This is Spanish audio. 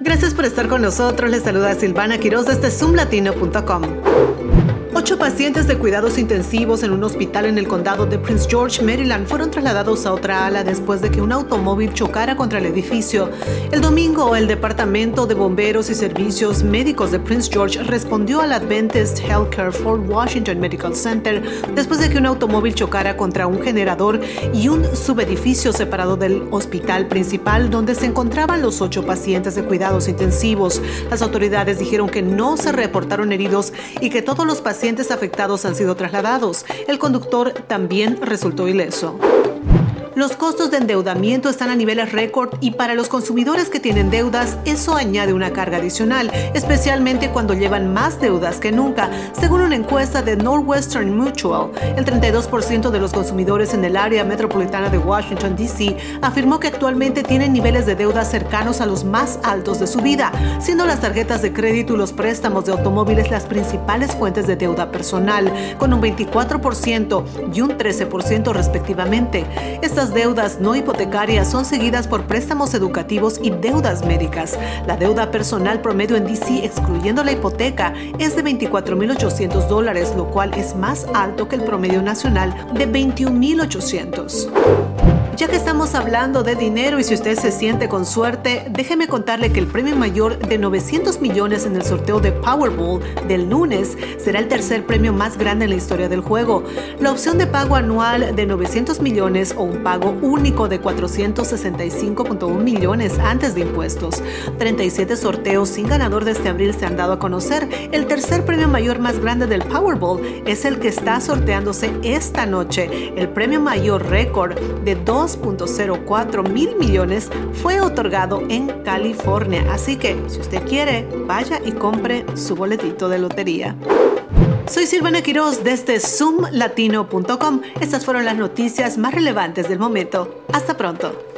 Gracias por estar con nosotros. Les saluda Silvana Quiroz desde zoomlatino.com. Ocho pacientes de cuidados intensivos en un hospital en el condado de Prince George, Maryland, fueron trasladados a otra ala después de que un automóvil chocara contra el edificio. El domingo, el Departamento de Bomberos y Servicios Médicos de Prince George respondió al Adventist Healthcare Fort Washington Medical Center después de que un automóvil chocara contra un generador y un subedificio separado del hospital principal donde se encontraban los ocho pacientes de cuidados intensivos. Las autoridades dijeron que no se reportaron heridos y que todos los pacientes afectados han sido trasladados. El conductor también resultó ileso. Los costos de endeudamiento están a niveles récord y para los consumidores que tienen deudas eso añade una carga adicional, especialmente cuando llevan más deudas que nunca. Según una encuesta de Northwestern Mutual, el 32% de los consumidores en el área metropolitana de Washington, D.C. afirmó que actualmente tienen niveles de deuda cercanos a los más altos de su vida, siendo las tarjetas de crédito y los préstamos de automóviles las principales fuentes de deuda personal, con un 24% y un 13% respectivamente. Estas deudas no hipotecarias son seguidas por préstamos educativos y deudas médicas. La deuda personal promedio en DC, excluyendo la hipoteca, es de 24.800 dólares, lo cual es más alto que el promedio nacional de 21.800. Ya que estamos hablando de dinero y si usted se siente con suerte, déjeme contarle que el premio mayor de 900 millones en el sorteo de Powerball del lunes será el tercer premio más grande en la historia del juego. La opción de pago anual de 900 millones o un pago único de 465.1 millones antes de impuestos. 37 sorteos sin ganador de este abril se han dado a conocer. El tercer premio mayor más grande del Powerball es el que está sorteándose esta noche. El premio mayor récord de 2 2.04 mil millones fue otorgado en California. Así que si usted quiere, vaya y compre su boletito de lotería. Soy Silvana Quiroz desde zoomlatino.com. Estas fueron las noticias más relevantes del momento. Hasta pronto.